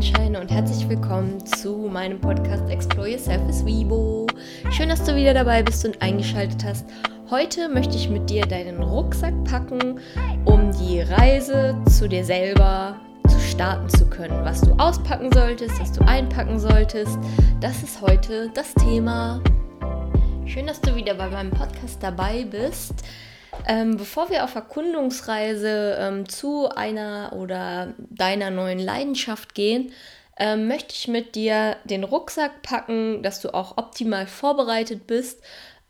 Sonnenscheine und herzlich willkommen zu meinem Podcast Explore Yourself as Weibo. Schön, dass du wieder dabei bist und eingeschaltet hast. Heute möchte ich mit dir deinen Rucksack packen, um die Reise zu dir selber zu starten zu können. Was du auspacken solltest, was du einpacken solltest, das ist heute das Thema. Schön, dass du wieder bei meinem Podcast dabei bist. Ähm, bevor wir auf Erkundungsreise ähm, zu einer oder deiner neuen Leidenschaft gehen, ähm, möchte ich mit dir den Rucksack packen, dass du auch optimal vorbereitet bist.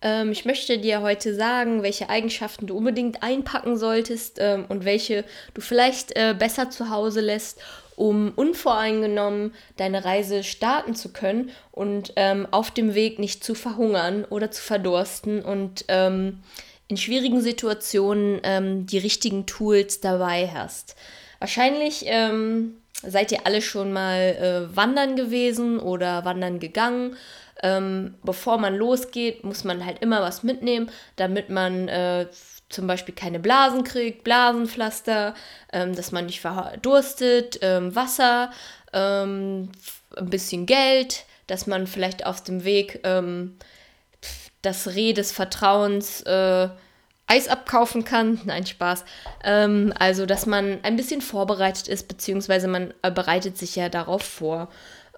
Ähm, ich möchte dir heute sagen, welche Eigenschaften du unbedingt einpacken solltest ähm, und welche du vielleicht äh, besser zu Hause lässt, um unvoreingenommen deine Reise starten zu können und ähm, auf dem Weg nicht zu verhungern oder zu verdursten und in schwierigen Situationen ähm, die richtigen Tools dabei hast. Wahrscheinlich ähm, seid ihr alle schon mal äh, wandern gewesen oder wandern gegangen. Ähm, bevor man losgeht, muss man halt immer was mitnehmen, damit man äh, zum Beispiel keine Blasen kriegt, Blasenpflaster, ähm, dass man nicht verdurstet, ähm, Wasser, ähm, ein bisschen Geld, dass man vielleicht auf dem Weg das Reh des Vertrauens äh, Eis abkaufen kann. Nein, Spaß. Ähm, also, dass man ein bisschen vorbereitet ist, beziehungsweise man äh, bereitet sich ja darauf vor.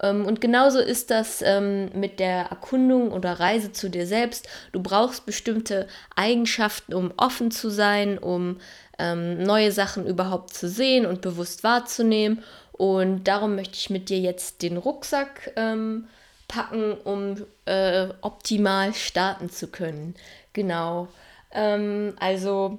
Ähm, und genauso ist das ähm, mit der Erkundung oder Reise zu dir selbst. Du brauchst bestimmte Eigenschaften, um offen zu sein, um ähm, neue Sachen überhaupt zu sehen und bewusst wahrzunehmen. Und darum möchte ich mit dir jetzt den Rucksack ähm, packen, um äh, optimal starten zu können. Genau. Ähm, also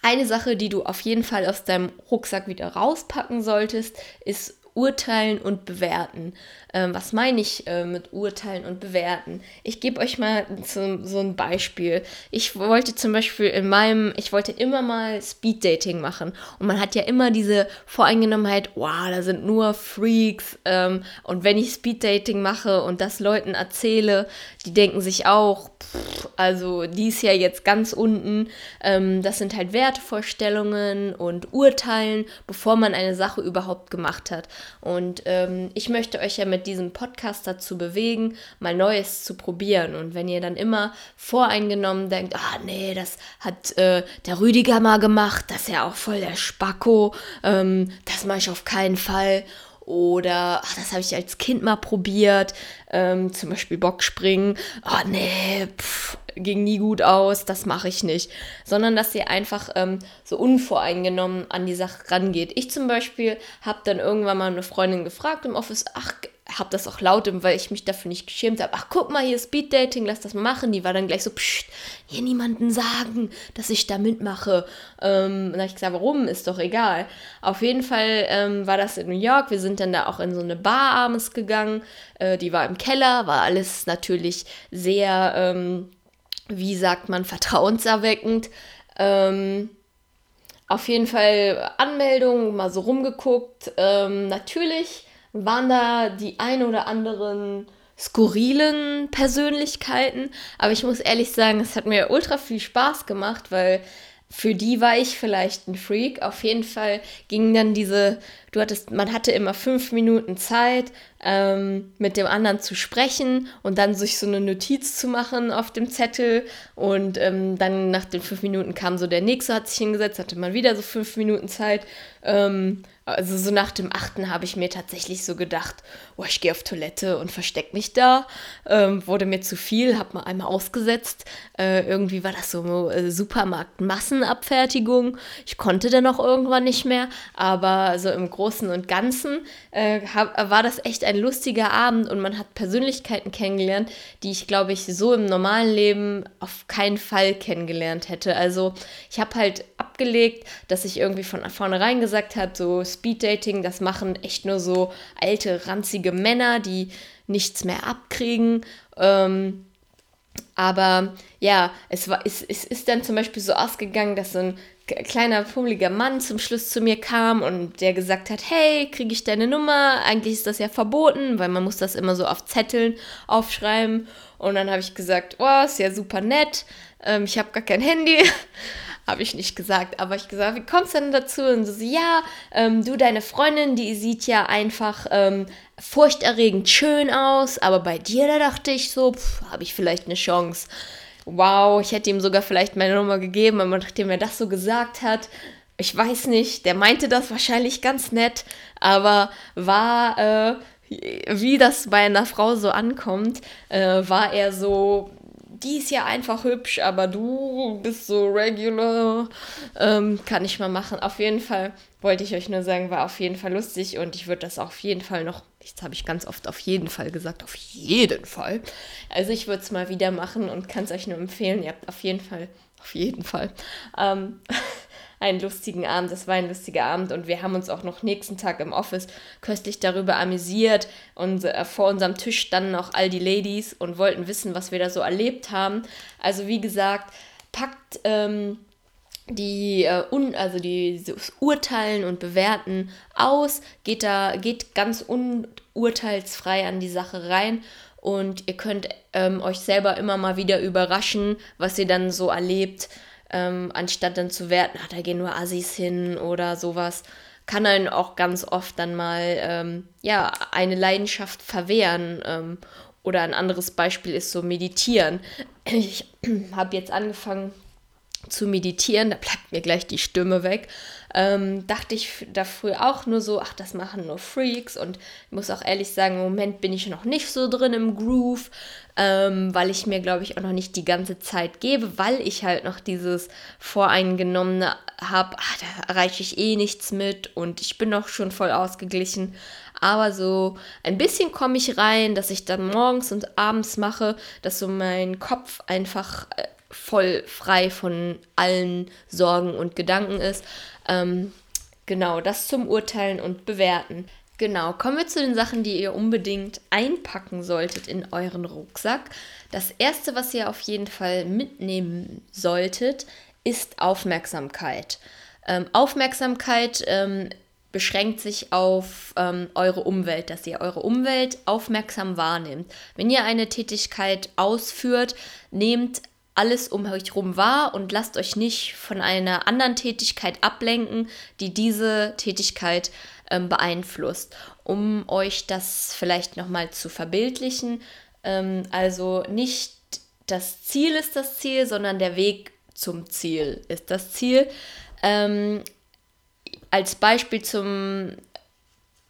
eine Sache, die du auf jeden Fall aus deinem Rucksack wieder rauspacken solltest, ist urteilen und bewerten. Ähm, was meine ich äh, mit urteilen und bewerten? Ich gebe euch mal so, so ein Beispiel. Ich wollte zum Beispiel in meinem, ich wollte immer mal Speeddating machen und man hat ja immer diese Voreingenommenheit, wow, da sind nur Freaks ähm, und wenn ich Speeddating mache und das Leuten erzähle, die denken sich auch, pff, also die ist ja jetzt ganz unten. Ähm, das sind halt Wertevorstellungen und Urteilen, bevor man eine Sache überhaupt gemacht hat. Und ähm, ich möchte euch ja mit diesem Podcast dazu bewegen, mal Neues zu probieren. Und wenn ihr dann immer voreingenommen denkt, ah nee, das hat äh, der Rüdiger mal gemacht, das ist ja auch voll der Spacko, ähm, das mache ich auf keinen Fall. Oder, ach, das habe ich als Kind mal probiert, ähm, zum Beispiel Bockspringen. Oh nee, pff, ging nie gut aus, das mache ich nicht. Sondern dass ihr einfach ähm, so unvoreingenommen an die Sache rangeht. Ich zum Beispiel habe dann irgendwann mal eine Freundin gefragt im Office, ach, habe das auch laut, weil ich mich dafür nicht geschämt habe. Ach, guck mal, hier Speed Dating, lass das mal machen. Die war dann gleich so, pst, hier niemanden sagen, dass ich da mitmache. Ähm, und dann habe ich gesagt, warum? Ist doch egal. Auf jeden Fall ähm, war das in New York. Wir sind dann da auch in so eine Bar abends gegangen. Äh, die war im Keller, war alles natürlich sehr, ähm, wie sagt man, vertrauenserweckend. Ähm, auf jeden Fall Anmeldung, mal so rumgeguckt. Ähm, natürlich waren da die ein oder anderen skurrilen Persönlichkeiten. Aber ich muss ehrlich sagen, es hat mir ultra viel Spaß gemacht, weil für die war ich vielleicht ein Freak. Auf jeden Fall ging dann diese, du hattest, man hatte immer fünf Minuten Zeit, ähm, mit dem anderen zu sprechen und dann sich so eine Notiz zu machen auf dem Zettel. Und ähm, dann nach den fünf Minuten kam so der nächste, hat sich hingesetzt, hatte man wieder so fünf Minuten Zeit. Ähm, also so nach dem achten habe ich mir tatsächlich so gedacht, oh, ich gehe auf Toilette und verstecke mich da. Ähm, wurde mir zu viel, habe mal einmal ausgesetzt. Äh, irgendwie war das so äh, Supermarkt-Massenabfertigung. Ich konnte dann auch irgendwann nicht mehr, aber so im Großen und Ganzen äh, hab, war das echt ein lustiger Abend und man hat Persönlichkeiten kennengelernt, die ich glaube ich so im normalen Leben auf keinen Fall kennengelernt hätte. Also ich habe halt abgelegt, dass ich irgendwie von vornherein gesagt habe, so Speeddating, das machen echt nur so alte, ranzige Männer, die nichts mehr abkriegen. Ähm, aber ja, es, war, es, es ist dann zum Beispiel so ausgegangen, dass so ein kleiner, pummeliger Mann zum Schluss zu mir kam und der gesagt hat, hey, kriege ich deine Nummer? Eigentlich ist das ja verboten, weil man muss das immer so auf Zetteln aufschreiben. Und dann habe ich gesagt, oh, ist ja super nett. Ähm, ich habe gar kein Handy. habe ich nicht gesagt, aber ich gesagt, wie kommst du denn dazu? Und so, ja, ähm, du, deine Freundin, die sieht ja einfach ähm, furchterregend schön aus, aber bei dir, da dachte ich so, habe ich vielleicht eine Chance. Wow, ich hätte ihm sogar vielleicht meine Nummer gegeben, aber nachdem er das so gesagt hat, ich weiß nicht, der meinte das wahrscheinlich ganz nett, aber war, äh, wie das bei einer Frau so ankommt, äh, war er so, die ist ja einfach hübsch, aber du bist so regular. Ähm, kann ich mal machen. Auf jeden Fall wollte ich euch nur sagen, war auf jeden Fall lustig und ich würde das auf jeden Fall noch, jetzt habe ich ganz oft auf jeden Fall gesagt, auf jeden Fall. Also ich würde es mal wieder machen und kann es euch nur empfehlen. Ihr habt auf jeden Fall, auf jeden Fall. Ähm, einen lustigen Abend. Es war ein lustiger Abend und wir haben uns auch noch nächsten Tag im Office köstlich darüber amüsiert. Und äh, vor unserem Tisch standen auch all die Ladies und wollten wissen, was wir da so erlebt haben. Also wie gesagt, packt ähm, die, äh, un, also die Urteilen und Bewerten aus, geht da, geht ganz unurteilsfrei an die Sache rein und ihr könnt ähm, euch selber immer mal wieder überraschen, was ihr dann so erlebt ähm, anstatt dann zu werten, ach, da gehen nur Assis hin oder sowas, kann einen auch ganz oft dann mal ähm, ja, eine Leidenschaft verwehren. Ähm, oder ein anderes Beispiel ist so meditieren. Ich habe jetzt angefangen zu meditieren, da bleibt mir gleich die Stimme weg. Ähm, dachte ich da früher auch nur so, ach, das machen nur Freaks und ich muss auch ehrlich sagen, im Moment bin ich noch nicht so drin im Groove, ähm, weil ich mir, glaube ich, auch noch nicht die ganze Zeit gebe, weil ich halt noch dieses Voreingenommene habe, da erreiche ich eh nichts mit und ich bin noch schon voll ausgeglichen. Aber so ein bisschen komme ich rein, dass ich dann morgens und abends mache, dass so mein Kopf einfach äh, voll frei von allen Sorgen und Gedanken ist. Ähm, genau, das zum Urteilen und Bewerten. Genau, kommen wir zu den Sachen, die ihr unbedingt einpacken solltet in euren Rucksack. Das erste, was ihr auf jeden Fall mitnehmen solltet, ist Aufmerksamkeit. Ähm, Aufmerksamkeit ähm, beschränkt sich auf ähm, eure Umwelt, dass ihr eure Umwelt aufmerksam wahrnehmt. Wenn ihr eine Tätigkeit ausführt, nehmt alles um euch herum wahr und lasst euch nicht von einer anderen Tätigkeit ablenken, die diese Tätigkeit ähm, beeinflusst. Um euch das vielleicht nochmal zu verbildlichen, ähm, also nicht das Ziel ist das Ziel, sondern der Weg zum Ziel ist das Ziel. Ähm, als Beispiel zum,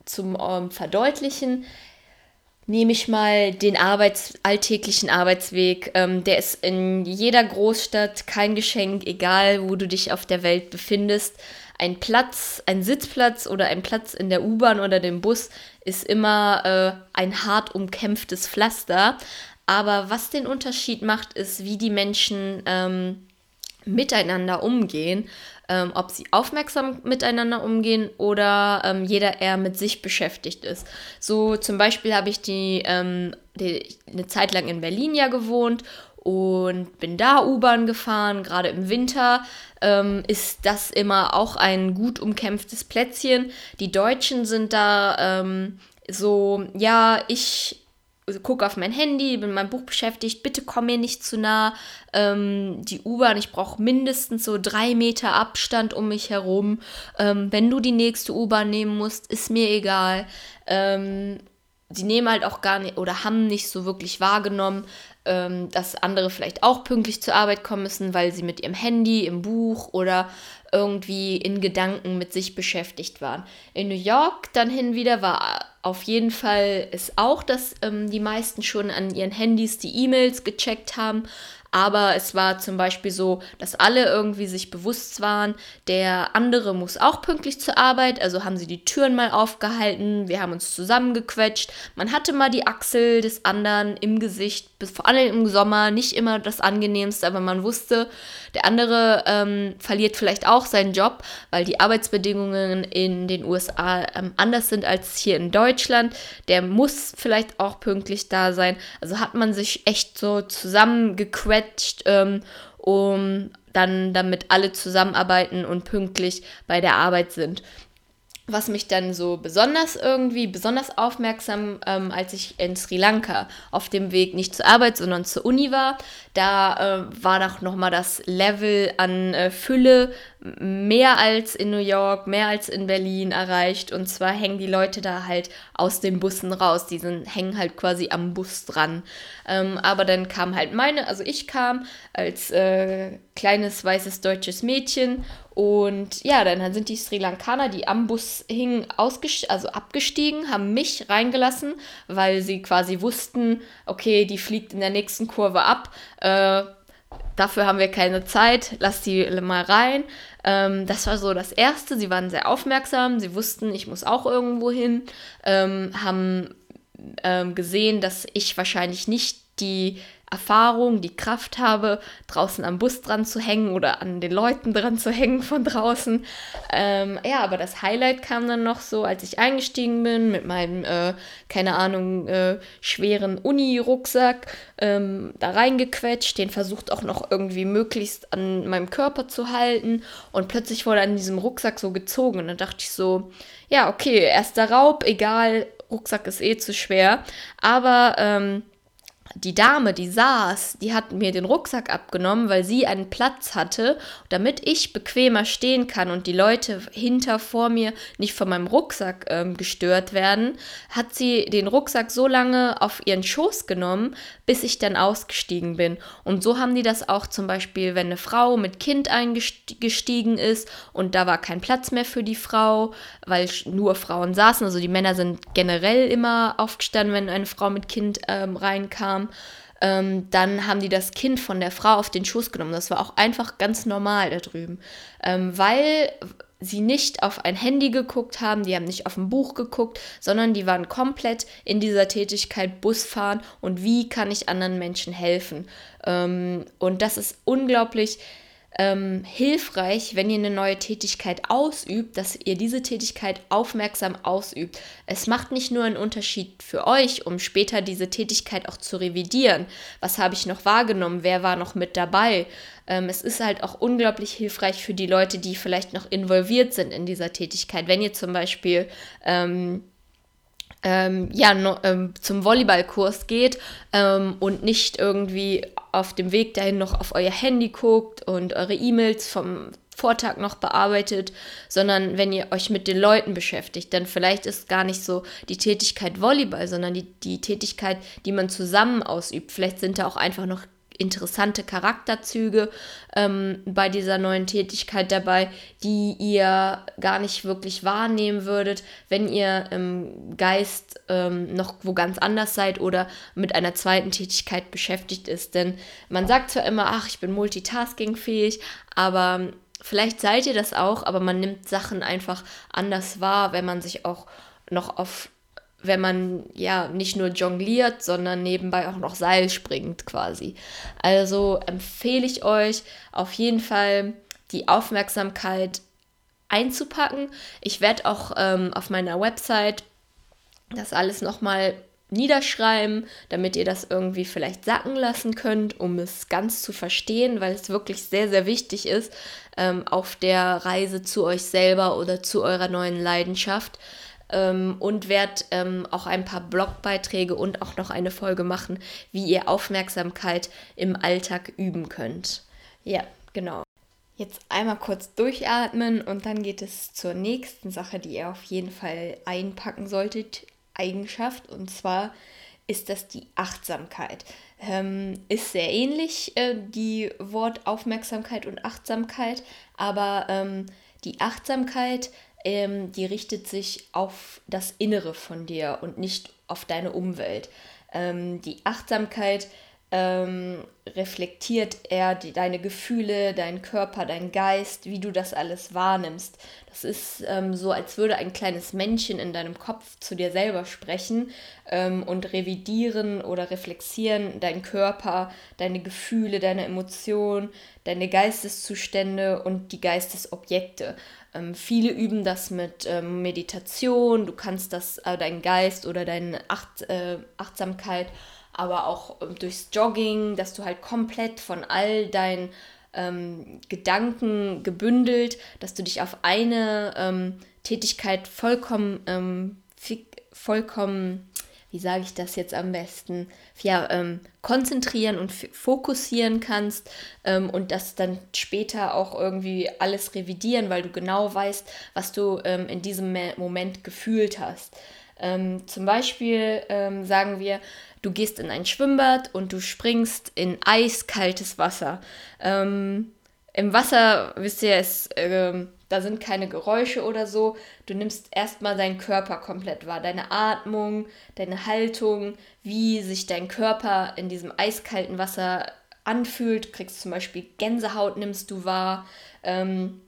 zum ähm, Verdeutlichen nehme ich mal den Arbeits alltäglichen Arbeitsweg. Ähm, der ist in jeder Großstadt kein Geschenk, egal wo du dich auf der Welt befindest. Ein Platz, ein Sitzplatz oder ein Platz in der U-Bahn oder dem Bus ist immer äh, ein hart umkämpftes Pflaster. Aber was den Unterschied macht, ist, wie die Menschen ähm, miteinander umgehen ähm, ob sie aufmerksam miteinander umgehen oder ähm, jeder eher mit sich beschäftigt ist. So zum Beispiel habe ich die, ähm, die, eine Zeit lang in Berlin ja gewohnt und bin da U-Bahn gefahren. Gerade im Winter ähm, ist das immer auch ein gut umkämpftes Plätzchen. Die Deutschen sind da ähm, so, ja, ich gucke auf mein Handy, bin mit meinem Buch beschäftigt, bitte komm mir nicht zu nah. Ähm, die U-Bahn, ich brauche mindestens so drei Meter Abstand um mich herum. Ähm, wenn du die nächste U-Bahn nehmen musst, ist mir egal. Ähm, die nehmen halt auch gar nicht oder haben nicht so wirklich wahrgenommen, ähm, dass andere vielleicht auch pünktlich zur Arbeit kommen müssen, weil sie mit ihrem Handy, im Buch oder irgendwie in Gedanken mit sich beschäftigt waren. In New York dann hin wieder war auf jeden Fall es auch, dass ähm, die meisten schon an ihren Handys die E-Mails gecheckt haben, aber es war zum Beispiel so, dass alle irgendwie sich bewusst waren, der andere muss auch pünktlich zur Arbeit, also haben sie die Türen mal aufgehalten, wir haben uns zusammengequetscht, man hatte mal die Achsel des anderen im Gesicht, vor allem im Sommer, nicht immer das angenehmste, aber man wusste, der andere ähm, verliert vielleicht auch seinen Job, weil die Arbeitsbedingungen in den USA ähm, anders sind als hier in Deutschland. Der muss vielleicht auch pünktlich da sein. Also hat man sich echt so zusammengequetscht, ähm, um dann damit alle zusammenarbeiten und pünktlich bei der Arbeit sind. was mich dann so besonders irgendwie, besonders aufmerksam, ähm, als ich in Sri Lanka auf dem Weg nicht zur Arbeit, sondern zur Uni war. Da äh, war doch nochmal das Level an äh, Fülle mehr als in New York, mehr als in Berlin erreicht. Und zwar hängen die Leute da halt aus den Bussen raus. Die sind, hängen halt quasi am Bus dran. Ähm, aber dann kam halt meine, also ich kam als äh, kleines weißes deutsches Mädchen und ja, dann sind die Sri Lankaner, die am Bus hingen, also abgestiegen, haben mich reingelassen, weil sie quasi wussten, okay, die fliegt in der nächsten Kurve ab. Äh, dafür haben wir keine Zeit, lass die mal rein. Ähm, das war so das Erste. Sie waren sehr aufmerksam, sie wussten, ich muss auch irgendwo hin, ähm, haben ähm, gesehen, dass ich wahrscheinlich nicht die Erfahrung, die Kraft habe, draußen am Bus dran zu hängen oder an den Leuten dran zu hängen von draußen. Ähm, ja, aber das Highlight kam dann noch so, als ich eingestiegen bin mit meinem, äh, keine Ahnung, äh, schweren Uni-Rucksack ähm, da reingequetscht, den versucht auch noch irgendwie möglichst an meinem Körper zu halten. Und plötzlich wurde an diesem Rucksack so gezogen. Und dann dachte ich so, ja, okay, erster Raub, egal, Rucksack ist eh zu schwer, aber ähm, die Dame, die saß, die hat mir den Rucksack abgenommen, weil sie einen Platz hatte, damit ich bequemer stehen kann und die Leute hinter vor mir nicht von meinem Rucksack ähm, gestört werden, hat sie den Rucksack so lange auf ihren Schoß genommen, bis ich dann ausgestiegen bin. Und so haben die das auch zum Beispiel, wenn eine Frau mit Kind eingestiegen ist und da war kein Platz mehr für die Frau, weil nur Frauen saßen. Also die Männer sind generell immer aufgestanden, wenn eine Frau mit Kind ähm, reinkam. Ähm, dann haben die das Kind von der Frau auf den Schoß genommen. Das war auch einfach ganz normal da drüben. Ähm, weil sie nicht auf ein Handy geguckt haben, die haben nicht auf ein Buch geguckt, sondern die waren komplett in dieser Tätigkeit Busfahren und wie kann ich anderen Menschen helfen. Ähm, und das ist unglaublich ähm, hilfreich, wenn ihr eine neue Tätigkeit ausübt, dass ihr diese Tätigkeit aufmerksam ausübt. Es macht nicht nur einen Unterschied für euch, um später diese Tätigkeit auch zu revidieren. Was habe ich noch wahrgenommen? Wer war noch mit dabei? Ähm, es ist halt auch unglaublich hilfreich für die Leute, die vielleicht noch involviert sind in dieser Tätigkeit. Wenn ihr zum Beispiel ähm, ähm, ja, no, ähm, zum Volleyballkurs geht ähm, und nicht irgendwie auf dem Weg dahin noch auf euer Handy guckt und eure E-Mails vom Vortag noch bearbeitet, sondern wenn ihr euch mit den Leuten beschäftigt, dann vielleicht ist gar nicht so die Tätigkeit Volleyball, sondern die, die Tätigkeit, die man zusammen ausübt. Vielleicht sind da auch einfach noch interessante Charakterzüge ähm, bei dieser neuen Tätigkeit dabei, die ihr gar nicht wirklich wahrnehmen würdet, wenn ihr im Geist ähm, noch wo ganz anders seid oder mit einer zweiten Tätigkeit beschäftigt ist. Denn man sagt zwar immer, ach, ich bin multitaskingfähig, aber vielleicht seid ihr das auch, aber man nimmt Sachen einfach anders wahr, wenn man sich auch noch auf wenn man ja nicht nur jongliert, sondern nebenbei auch noch Seil springt quasi. Also empfehle ich euch auf jeden Fall die Aufmerksamkeit einzupacken. Ich werde auch ähm, auf meiner Website das alles nochmal niederschreiben, damit ihr das irgendwie vielleicht sacken lassen könnt, um es ganz zu verstehen, weil es wirklich sehr, sehr wichtig ist ähm, auf der Reise zu euch selber oder zu eurer neuen Leidenschaft ähm, und werde ähm, auch ein paar Blogbeiträge und auch noch eine Folge machen, wie ihr Aufmerksamkeit im Alltag üben könnt. Ja, genau. Jetzt einmal kurz durchatmen und dann geht es zur nächsten Sache, die ihr auf jeden Fall einpacken solltet, Eigenschaft, und zwar ist das die Achtsamkeit. Ähm, ist sehr ähnlich, äh, die Wort Aufmerksamkeit und Achtsamkeit, aber ähm, die Achtsamkeit ähm, die richtet sich auf das Innere von dir und nicht auf deine Umwelt. Ähm, die Achtsamkeit ähm, reflektiert eher die, deine Gefühle, deinen Körper, deinen Geist, wie du das alles wahrnimmst. Das ist ähm, so, als würde ein kleines Männchen in deinem Kopf zu dir selber sprechen ähm, und revidieren oder reflexieren deinen Körper, deine Gefühle, deine Emotionen, deine Geisteszustände und die Geistesobjekte. Ähm, viele üben das mit ähm, Meditation, du kannst das, äh, deinen Geist oder deine Acht, äh, Achtsamkeit, aber auch ähm, durchs Jogging, dass du halt komplett von all deinen ähm, Gedanken gebündelt, dass du dich auf eine ähm, Tätigkeit vollkommen, ähm, vollkommen, wie sage ich das jetzt am besten, ja, ähm, konzentrieren und fokussieren kannst ähm, und das dann später auch irgendwie alles revidieren, weil du genau weißt, was du ähm, in diesem Moment gefühlt hast. Ähm, zum Beispiel ähm, sagen wir, du gehst in ein Schwimmbad und du springst in eiskaltes Wasser. Ähm, Im Wasser, wisst ihr, es, äh, da sind keine Geräusche oder so. Du nimmst erstmal deinen Körper komplett wahr, deine Atmung, deine Haltung, wie sich dein Körper in diesem eiskalten Wasser anfühlt. Kriegst zum Beispiel Gänsehaut, nimmst du wahr. Ähm,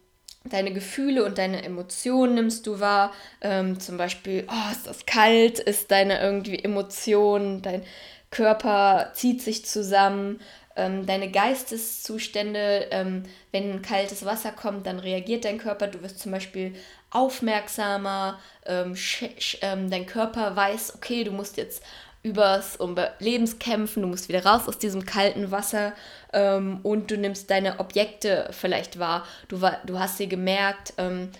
deine Gefühle und deine Emotionen nimmst du wahr. Ähm, zum Beispiel, oh, ist das kalt, ist deine irgendwie Emotion, dein Körper zieht sich zusammen, ähm, deine Geisteszustände, ähm, wenn kaltes Wasser kommt, dann reagiert dein Körper, du wirst zum Beispiel aufmerksamer, ähm, ähm, dein Körper weiß, okay, du musst jetzt übers Überlebenskämpfen, du musst wieder raus aus diesem kalten Wasser ähm, und du nimmst deine Objekte vielleicht wahr. Du, du hast sie gemerkt, ähm,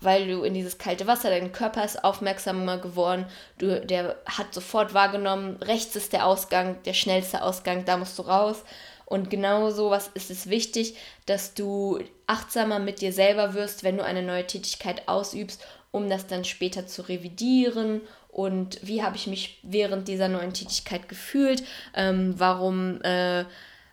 weil du in dieses kalte Wasser, dein Körper ist aufmerksamer geworden, du, der hat sofort wahrgenommen, rechts ist der Ausgang, der schnellste Ausgang, da musst du raus. Und genau so was ist es wichtig, dass du achtsamer mit dir selber wirst, wenn du eine neue Tätigkeit ausübst, um das dann später zu revidieren und wie habe ich mich während dieser neuen Tätigkeit gefühlt, ähm, warum äh,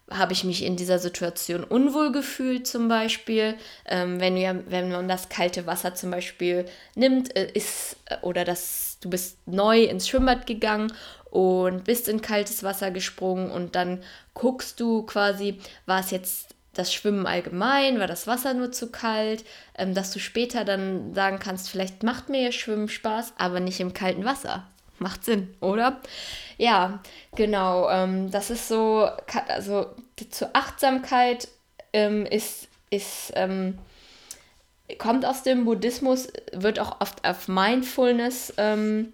habe ich mich in dieser Situation unwohl gefühlt zum Beispiel. Ähm, wenn, wir, wenn man das kalte Wasser zum Beispiel nimmt, äh, ist, äh, oder das, du bist neu ins Schwimmbad gegangen und bist in kaltes Wasser gesprungen und dann guckst du quasi, war es jetzt das Schwimmen allgemein, war das Wasser nur zu kalt, ähm, dass du später dann sagen kannst, vielleicht macht mir Schwimmen Spaß, aber nicht im kalten Wasser. Macht Sinn, oder? Ja, genau. Ähm, das ist so, also zur Achtsamkeit ähm, ist, ist ähm, kommt aus dem Buddhismus, wird auch oft auf Mindfulness ähm,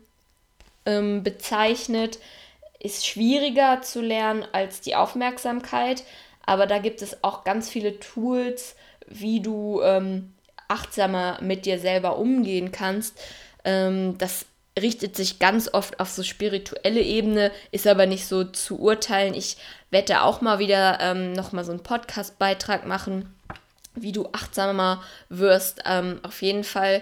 ähm, bezeichnet, ist schwieriger zu lernen als die Aufmerksamkeit, aber da gibt es auch ganz viele Tools, wie du ähm, achtsamer mit dir selber umgehen kannst. Das richtet sich ganz oft auf so spirituelle Ebene, ist aber nicht so zu urteilen. Ich werde auch mal wieder ähm, nochmal so einen Podcast-Beitrag machen, wie du achtsamer wirst. Ähm, auf jeden Fall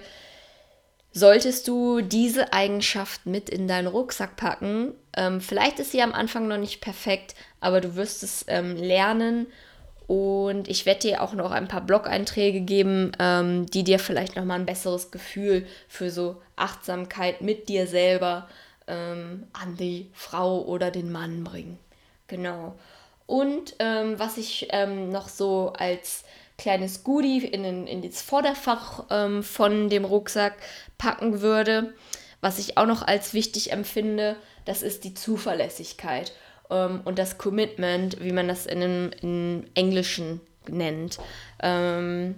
solltest du diese Eigenschaft mit in deinen Rucksack packen. Ähm, vielleicht ist sie am Anfang noch nicht perfekt, aber du wirst es ähm, lernen. Und ich werde dir auch noch ein paar Blog-Einträge geben, ähm, die dir vielleicht nochmal ein besseres Gefühl für so Achtsamkeit mit dir selber ähm, an die Frau oder den Mann bringen. Genau. Und ähm, was ich ähm, noch so als kleines Goodie in, in, in das Vorderfach ähm, von dem Rucksack packen würde. Was ich auch noch als wichtig empfinde, das ist die Zuverlässigkeit ähm, und das Commitment, wie man das in, in, in Englischen nennt. Ähm,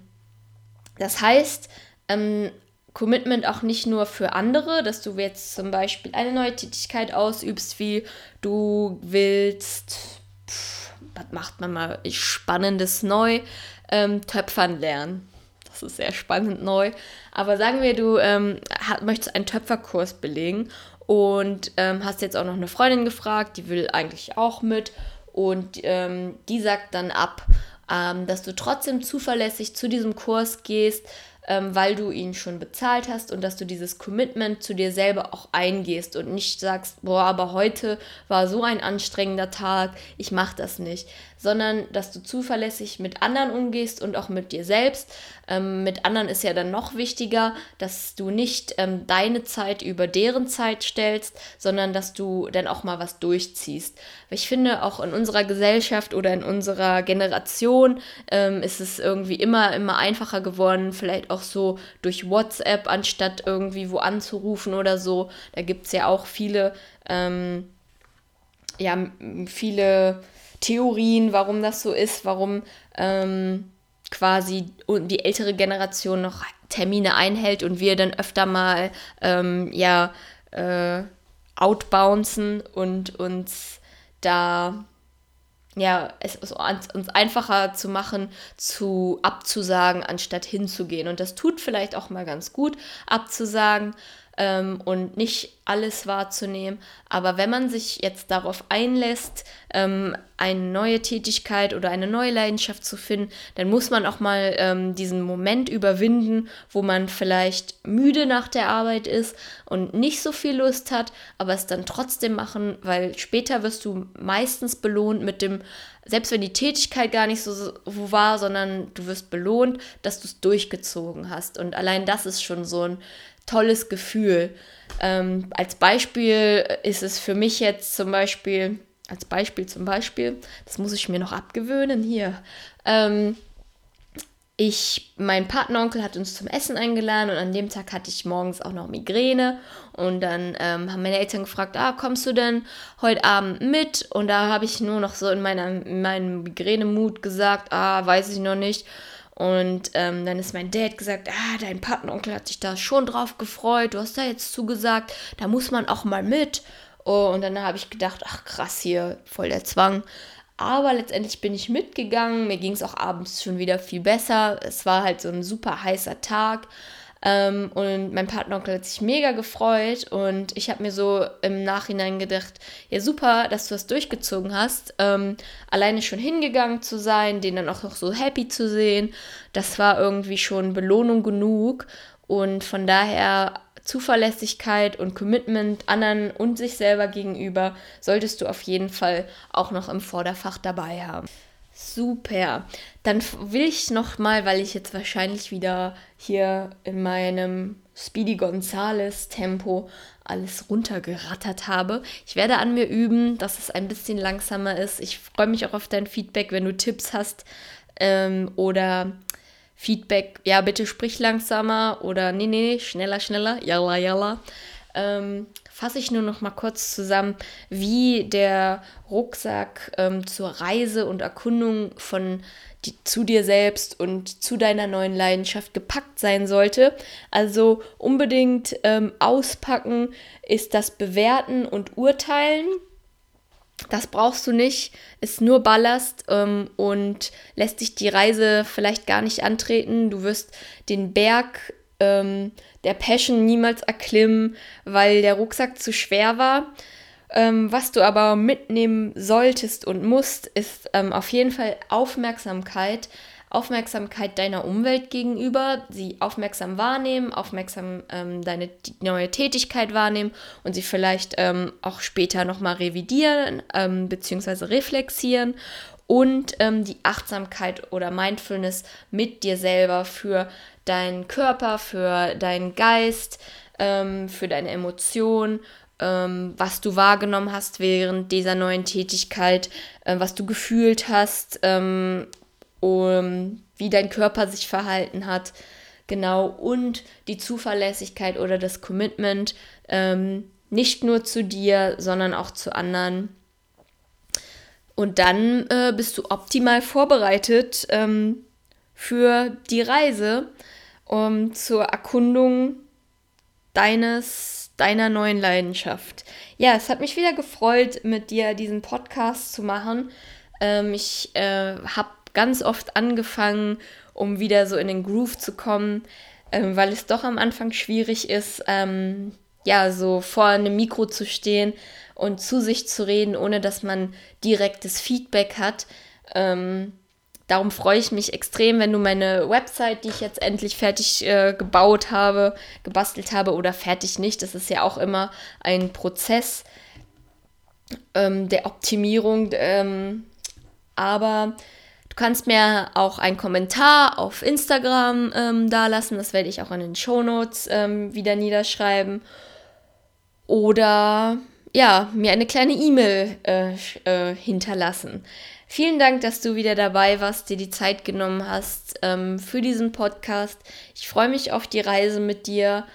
das heißt, ähm, Commitment auch nicht nur für andere, dass du jetzt zum Beispiel eine neue Tätigkeit ausübst, wie du willst, pff, was macht man mal Spannendes neu, ähm, Töpfern lernen. Das ist sehr spannend neu. Aber sagen wir, du ähm, möchtest einen Töpferkurs belegen und ähm, hast jetzt auch noch eine Freundin gefragt, die will eigentlich auch mit. Und ähm, die sagt dann ab, ähm, dass du trotzdem zuverlässig zu diesem Kurs gehst, ähm, weil du ihn schon bezahlt hast und dass du dieses Commitment zu dir selber auch eingehst und nicht sagst, boah, aber heute war so ein anstrengender Tag, ich mache das nicht, sondern dass du zuverlässig mit anderen umgehst und auch mit dir selbst. Ähm, mit anderen ist ja dann noch wichtiger, dass du nicht ähm, deine Zeit über deren Zeit stellst, sondern dass du dann auch mal was durchziehst. Ich finde, auch in unserer Gesellschaft oder in unserer Generation ähm, ist es irgendwie immer, immer einfacher geworden, vielleicht auch so durch WhatsApp, anstatt irgendwie wo anzurufen oder so. Da gibt es ja auch viele, ähm, ja, viele Theorien, warum das so ist, warum ähm, quasi die ältere Generation noch Termine einhält und wir dann öfter mal ähm, ja äh, outbouncen und uns da ja, es ist uns einfacher zu machen, zu abzusagen, anstatt hinzugehen. Und das tut vielleicht auch mal ganz gut, abzusagen ähm, und nicht alles wahrzunehmen. Aber wenn man sich jetzt darauf einlässt, ähm, eine neue Tätigkeit oder eine neue Leidenschaft zu finden, dann muss man auch mal ähm, diesen Moment überwinden, wo man vielleicht müde nach der Arbeit ist und nicht so viel Lust hat, aber es dann trotzdem machen, weil später wirst du meistens belohnt mit dem, selbst wenn die Tätigkeit gar nicht so war, sondern du wirst belohnt, dass du es durchgezogen hast. Und allein das ist schon so ein tolles Gefühl. Ähm, als Beispiel ist es für mich jetzt zum Beispiel, als Beispiel zum Beispiel, das muss ich mir noch abgewöhnen hier. Ähm, ich, mein Patenonkel hat uns zum Essen eingeladen und an dem Tag hatte ich morgens auch noch Migräne. Und dann ähm, haben meine Eltern gefragt, ah, kommst du denn heute Abend mit? Und da habe ich nur noch so in, meiner, in meinem Migränemut gesagt, ah, weiß ich noch nicht. Und ähm, dann ist mein Dad gesagt, ah, dein Patenonkel hat sich da schon drauf gefreut, du hast da jetzt zugesagt, da muss man auch mal mit. Oh, und dann habe ich gedacht, ach krass hier, voll der Zwang. Aber letztendlich bin ich mitgegangen, mir ging es auch abends schon wieder viel besser. Es war halt so ein super heißer Tag. Ähm, und mein Partneronkel hat sich mega gefreut und ich habe mir so im Nachhinein gedacht, ja super, dass du das durchgezogen hast. Ähm, alleine schon hingegangen zu sein, den dann auch noch so happy zu sehen, das war irgendwie schon Belohnung genug. Und von daher Zuverlässigkeit und Commitment anderen und sich selber gegenüber solltest du auf jeden Fall auch noch im Vorderfach dabei haben. Super. Dann will ich noch mal, weil ich jetzt wahrscheinlich wieder hier in meinem Speedy Gonzales Tempo alles runtergerattert habe. Ich werde an mir üben, dass es ein bisschen langsamer ist. Ich freue mich auch auf dein Feedback, wenn du Tipps hast ähm, oder Feedback. Ja, bitte sprich langsamer oder nee, nee, schneller, schneller. Yalla, yalla. Ähm, fasse ich nur noch mal kurz zusammen, wie der Rucksack ähm, zur Reise und Erkundung von die, zu dir selbst und zu deiner neuen Leidenschaft gepackt sein sollte. Also unbedingt ähm, auspacken ist das Bewerten und Urteilen. Das brauchst du nicht, ist nur Ballast ähm, und lässt dich die Reise vielleicht gar nicht antreten. Du wirst den Berg ähm, der Passion niemals erklimmen, weil der Rucksack zu schwer war. Ähm, was du aber mitnehmen solltest und musst, ist ähm, auf jeden Fall Aufmerksamkeit. Aufmerksamkeit deiner Umwelt gegenüber, sie aufmerksam wahrnehmen, aufmerksam ähm, deine neue Tätigkeit wahrnehmen und sie vielleicht ähm, auch später nochmal revidieren ähm, bzw. reflexieren und ähm, die Achtsamkeit oder Mindfulness mit dir selber für deinen Körper, für deinen Geist, ähm, für deine Emotionen, ähm, was du wahrgenommen hast während dieser neuen Tätigkeit, äh, was du gefühlt hast, ähm, um, wie dein Körper sich verhalten hat. Genau, und die Zuverlässigkeit oder das Commitment, ähm, nicht nur zu dir, sondern auch zu anderen. Und dann äh, bist du optimal vorbereitet ähm, für die Reise um, zur Erkundung deines, deiner neuen Leidenschaft. Ja, es hat mich wieder gefreut, mit dir diesen Podcast zu machen. Ähm, ich äh, habe ganz oft angefangen, um wieder so in den Groove zu kommen, ähm, weil es doch am Anfang schwierig ist, ähm, ja, so vor einem Mikro zu stehen und zu sich zu reden, ohne dass man direktes Feedback hat. Ähm, darum freue ich mich extrem, wenn du meine Website, die ich jetzt endlich fertig äh, gebaut habe, gebastelt habe oder fertig nicht, das ist ja auch immer ein Prozess ähm, der Optimierung. Ähm, aber du kannst mir auch einen Kommentar auf Instagram ähm, da lassen, das werde ich auch in den Shownotes ähm, wieder niederschreiben. Oder ja, mir eine kleine E-Mail äh, äh, hinterlassen. Vielen Dank, dass du wieder dabei warst, dir die Zeit genommen hast ähm, für diesen Podcast. Ich freue mich auf die Reise mit dir.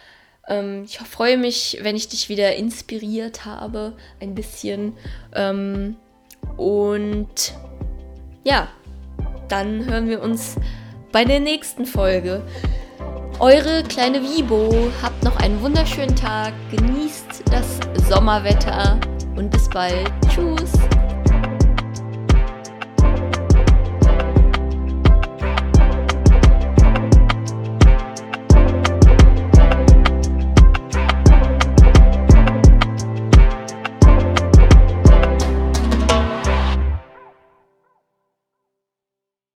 Ähm, ich freue mich, wenn ich dich wieder inspiriert habe, ein bisschen. Ähm, und ja, dann hören wir uns bei der nächsten Folge. Eure kleine Vibo, habt noch einen wunderschönen Tag, genießt das Sommerwetter und bis bald. Tschüss.